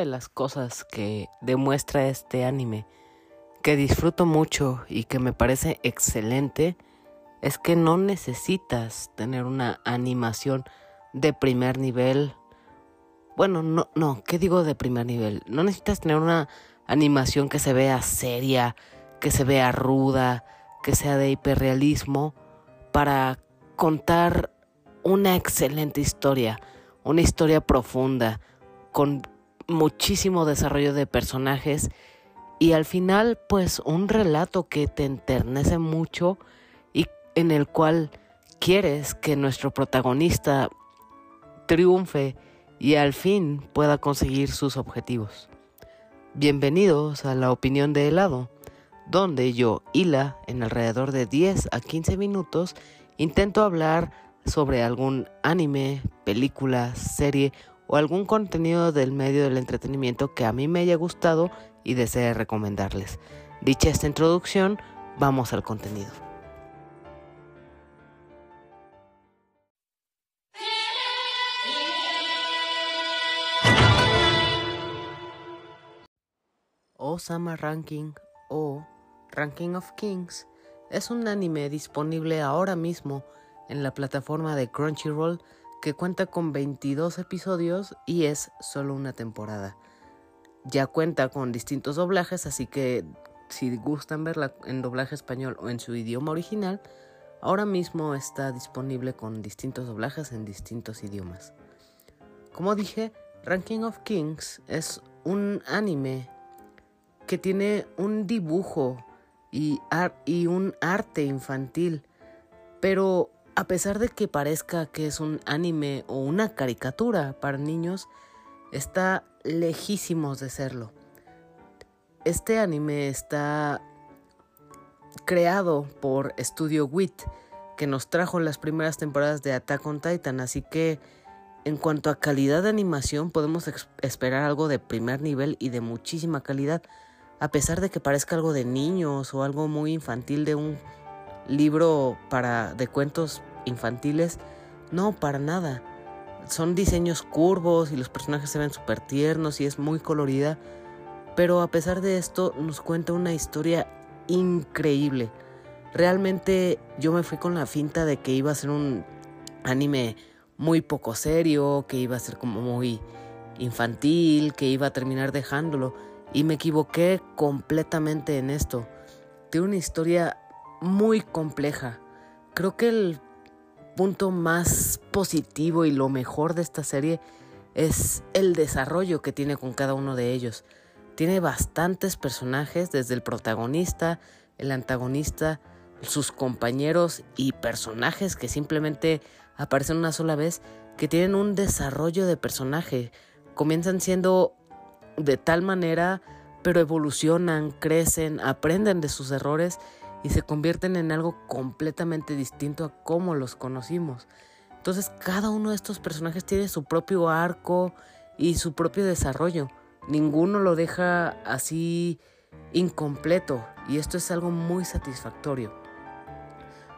de las cosas que demuestra este anime, que disfruto mucho y que me parece excelente, es que no necesitas tener una animación de primer nivel. Bueno, no, no, ¿qué digo de primer nivel? No necesitas tener una animación que se vea seria, que se vea ruda, que sea de hiperrealismo, para contar una excelente historia, una historia profunda, con muchísimo desarrollo de personajes y al final pues un relato que te enternece mucho y en el cual quieres que nuestro protagonista triunfe y al fin pueda conseguir sus objetivos. Bienvenidos a la opinión de helado, donde yo, Hila, en alrededor de 10 a 15 minutos, intento hablar sobre algún anime, película, serie o algún contenido del medio del entretenimiento que a mí me haya gustado y desee recomendarles. Dicha esta introducción, vamos al contenido. Osama Ranking o Ranking of Kings es un anime disponible ahora mismo en la plataforma de Crunchyroll que cuenta con 22 episodios y es solo una temporada. Ya cuenta con distintos doblajes, así que si gustan verla en doblaje español o en su idioma original, ahora mismo está disponible con distintos doblajes en distintos idiomas. Como dije, Ranking of Kings es un anime que tiene un dibujo y, y un arte infantil, pero a pesar de que parezca que es un anime o una caricatura para niños, está lejísimos de serlo. Este anime está creado por Studio Wit, que nos trajo las primeras temporadas de Attack on Titan, así que en cuanto a calidad de animación podemos esperar algo de primer nivel y de muchísima calidad, a pesar de que parezca algo de niños o algo muy infantil de un libro para de cuentos infantiles, no, para nada. Son diseños curvos y los personajes se ven súper tiernos y es muy colorida. Pero a pesar de esto nos cuenta una historia increíble. Realmente yo me fui con la finta de que iba a ser un anime muy poco serio, que iba a ser como muy infantil, que iba a terminar dejándolo. Y me equivoqué completamente en esto. Tiene una historia muy compleja. Creo que el punto más positivo y lo mejor de esta serie es el desarrollo que tiene con cada uno de ellos. Tiene bastantes personajes, desde el protagonista, el antagonista, sus compañeros y personajes que simplemente aparecen una sola vez, que tienen un desarrollo de personaje. Comienzan siendo de tal manera, pero evolucionan, crecen, aprenden de sus errores y se convierten en algo completamente distinto a cómo los conocimos. Entonces cada uno de estos personajes tiene su propio arco y su propio desarrollo. Ninguno lo deja así incompleto y esto es algo muy satisfactorio.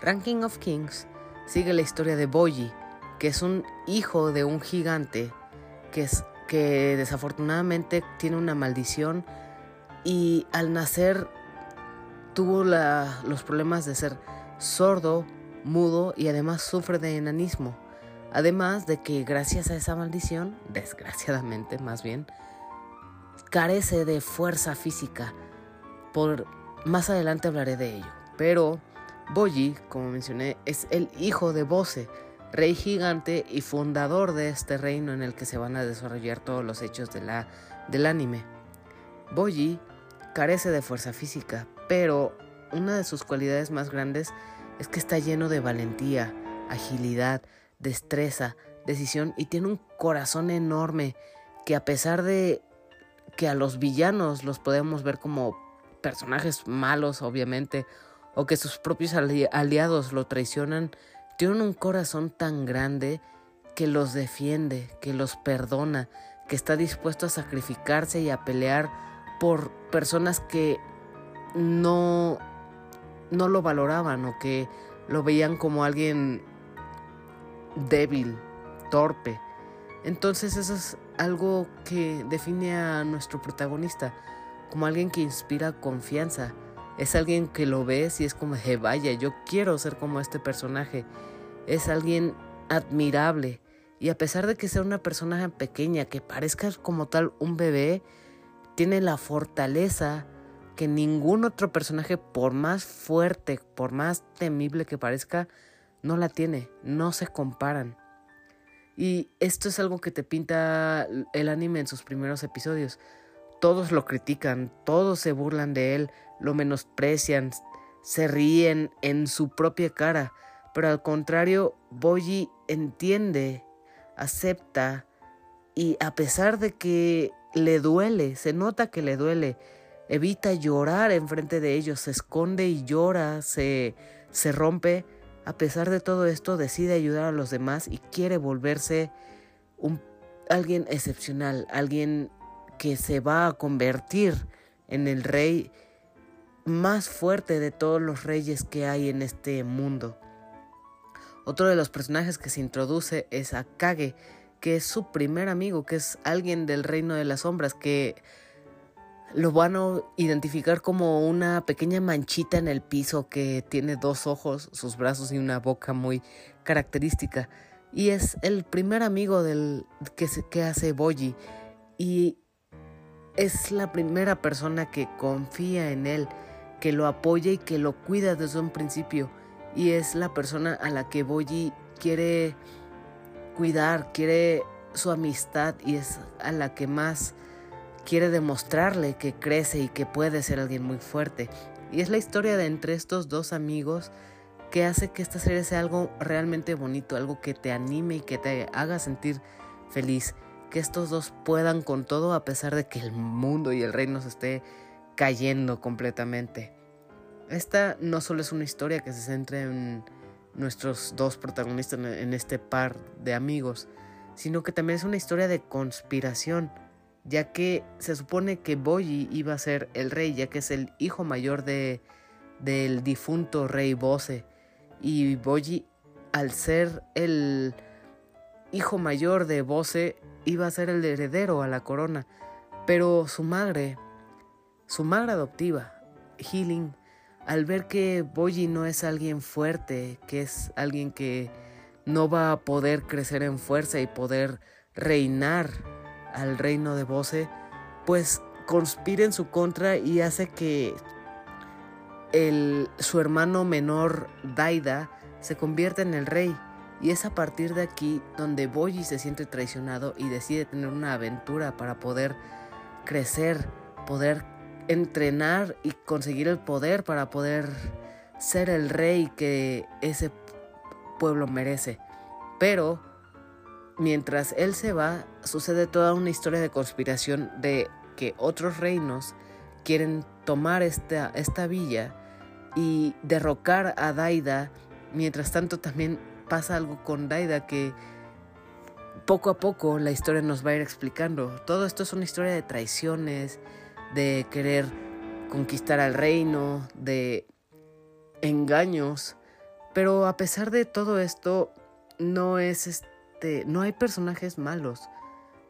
Ranking of Kings sigue la historia de Boji, que es un hijo de un gigante que, es, que desafortunadamente tiene una maldición y al nacer tuvo los problemas de ser sordo, mudo y además sufre de enanismo. Además de que gracias a esa maldición, desgraciadamente más bien, carece de fuerza física. Por más adelante hablaré de ello. Pero Boji, como mencioné, es el hijo de Bose, rey gigante y fundador de este reino en el que se van a desarrollar todos los hechos de la, del anime. Boji carece de fuerza física, pero una de sus cualidades más grandes es que está lleno de valentía, agilidad, destreza, decisión y tiene un corazón enorme que a pesar de que a los villanos los podemos ver como personajes malos, obviamente, o que sus propios aliados lo traicionan, tienen un corazón tan grande que los defiende, que los perdona, que está dispuesto a sacrificarse y a pelear por personas que no, no lo valoraban o que lo veían como alguien débil, torpe. Entonces eso es algo que define a nuestro protagonista como alguien que inspira confianza. Es alguien que lo ves y es como de vaya, yo quiero ser como este personaje. Es alguien admirable. Y a pesar de que sea una persona pequeña, que parezca como tal un bebé, tiene la fortaleza que ningún otro personaje, por más fuerte, por más temible que parezca, no la tiene, no se comparan. Y esto es algo que te pinta el anime en sus primeros episodios. Todos lo critican, todos se burlan de él, lo menosprecian, se ríen en su propia cara, pero al contrario, Boji entiende, acepta y a pesar de que le duele, se nota que le duele, evita llorar enfrente de ellos, se esconde y llora, se, se rompe. A pesar de todo esto, decide ayudar a los demás y quiere volverse un, alguien excepcional, alguien que se va a convertir en el rey más fuerte de todos los reyes que hay en este mundo. Otro de los personajes que se introduce es Akage, que es su primer amigo, que es alguien del reino de las sombras, que lo van a identificar como una pequeña manchita en el piso que tiene dos ojos, sus brazos y una boca muy característica. Y es el primer amigo del que, que hace Boji. Y es la primera persona que confía en él, que lo apoya y que lo cuida desde un principio. Y es la persona a la que Boji quiere cuidar, quiere su amistad y es a la que más quiere demostrarle que crece y que puede ser alguien muy fuerte. Y es la historia de entre estos dos amigos que hace que esta serie sea algo realmente bonito, algo que te anime y que te haga sentir feliz. Que estos dos puedan con todo a pesar de que el mundo y el reino se esté cayendo completamente. Esta no solo es una historia que se centra en nuestros dos protagonistas en este par de amigos, sino que también es una historia de conspiración ya que se supone que Boyi iba a ser el rey, ya que es el hijo mayor de, del difunto rey Bose. Y Boyi, al ser el hijo mayor de Bose, iba a ser el heredero a la corona. Pero su madre, su madre adoptiva, Healing, al ver que Boyi no es alguien fuerte, que es alguien que no va a poder crecer en fuerza y poder reinar al reino de Bose, pues conspira en su contra y hace que el, su hermano menor Daida se convierta en el rey. Y es a partir de aquí donde Boyi se siente traicionado y decide tener una aventura para poder crecer, poder entrenar y conseguir el poder para poder ser el rey que ese pueblo merece. Pero mientras él se va, sucede toda una historia de conspiración de que otros reinos quieren tomar esta, esta villa y derrocar a Daida. Mientras tanto también pasa algo con Daida que poco a poco la historia nos va a ir explicando. Todo esto es una historia de traiciones, de querer conquistar al reino, de engaños. Pero a pesar de todo esto, no es este, no hay personajes malos.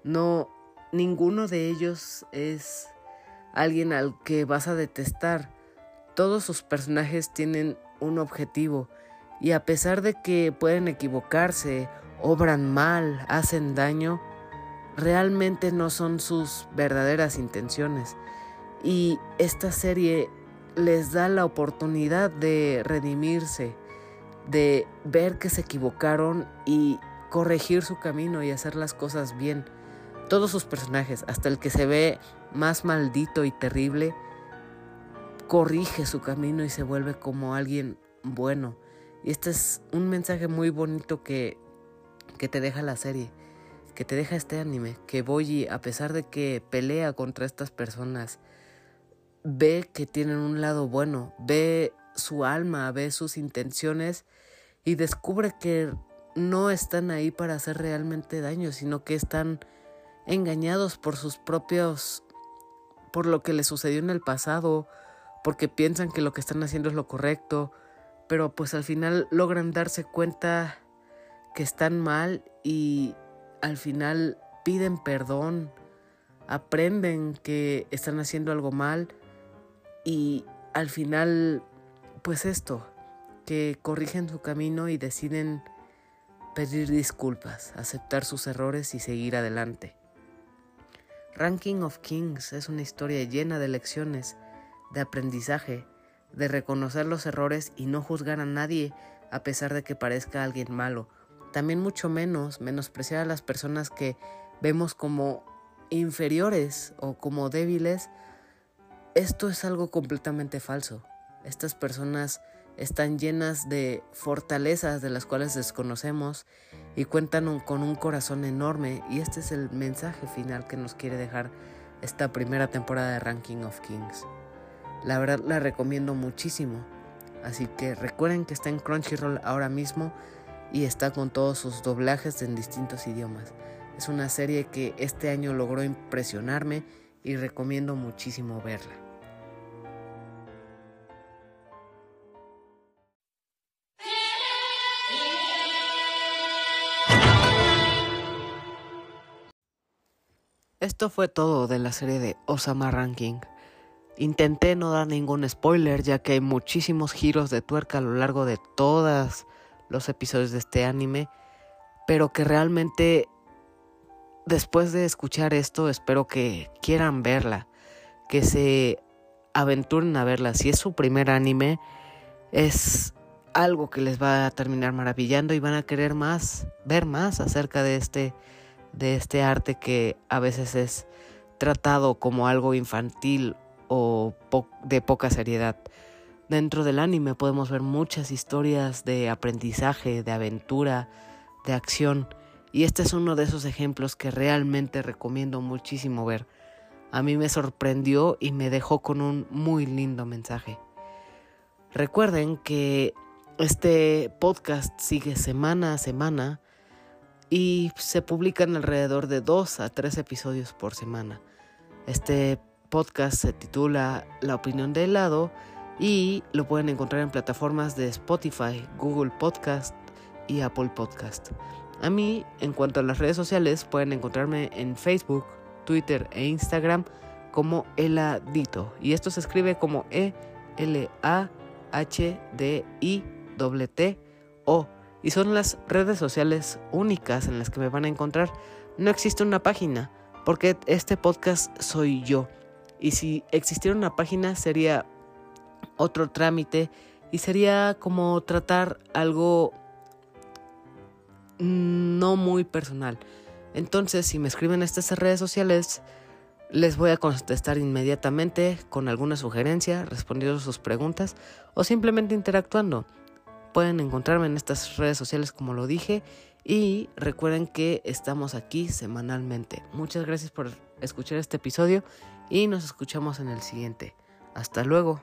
No, ninguno de ellos es alguien al que vas a detestar. Todos sus personajes tienen un objetivo y a pesar de que pueden equivocarse, obran mal, hacen daño, realmente no son sus verdaderas intenciones. Y esta serie les da la oportunidad de redimirse, de ver que se equivocaron y corregir su camino y hacer las cosas bien. Todos sus personajes, hasta el que se ve más maldito y terrible, corrige su camino y se vuelve como alguien bueno. Y este es un mensaje muy bonito que, que te deja la serie, que te deja este anime, que Boyi, a pesar de que pelea contra estas personas, ve que tienen un lado bueno, ve su alma, ve sus intenciones y descubre que no están ahí para hacer realmente daño, sino que están engañados por sus propios, por lo que les sucedió en el pasado, porque piensan que lo que están haciendo es lo correcto, pero pues al final logran darse cuenta que están mal y al final piden perdón, aprenden que están haciendo algo mal y al final, pues esto, que corrigen su camino y deciden pedir disculpas, aceptar sus errores y seguir adelante. Ranking of Kings es una historia llena de lecciones, de aprendizaje, de reconocer los errores y no juzgar a nadie a pesar de que parezca alguien malo. También mucho menos menospreciar a las personas que vemos como inferiores o como débiles. Esto es algo completamente falso. Estas personas están llenas de fortalezas de las cuales desconocemos y cuentan con un corazón enorme y este es el mensaje final que nos quiere dejar esta primera temporada de Ranking of Kings. La verdad la recomiendo muchísimo, así que recuerden que está en Crunchyroll ahora mismo y está con todos sus doblajes en distintos idiomas. Es una serie que este año logró impresionarme y recomiendo muchísimo verla. Esto fue todo de la serie de Osama Ranking. Intenté no dar ningún spoiler ya que hay muchísimos giros de tuerca a lo largo de todos los episodios de este anime, pero que realmente después de escuchar esto espero que quieran verla, que se aventuren a verla. Si es su primer anime, es algo que les va a terminar maravillando y van a querer más, ver más acerca de este de este arte que a veces es tratado como algo infantil o de poca seriedad. Dentro del anime podemos ver muchas historias de aprendizaje, de aventura, de acción, y este es uno de esos ejemplos que realmente recomiendo muchísimo ver. A mí me sorprendió y me dejó con un muy lindo mensaje. Recuerden que este podcast sigue semana a semana y se publican alrededor de dos a tres episodios por semana. Este podcast se titula La opinión de helado y lo pueden encontrar en plataformas de Spotify, Google Podcast y Apple Podcast. A mí, en cuanto a las redes sociales, pueden encontrarme en Facebook, Twitter e Instagram como Eladito. Y esto se escribe como E L A H D I T T O y son las redes sociales únicas en las que me van a encontrar. No existe una página, porque este podcast soy yo. Y si existiera una página sería otro trámite y sería como tratar algo no muy personal. Entonces, si me escriben estas redes sociales, les voy a contestar inmediatamente con alguna sugerencia, respondiendo sus preguntas o simplemente interactuando. Pueden encontrarme en estas redes sociales como lo dije y recuerden que estamos aquí semanalmente. Muchas gracias por escuchar este episodio y nos escuchamos en el siguiente. Hasta luego.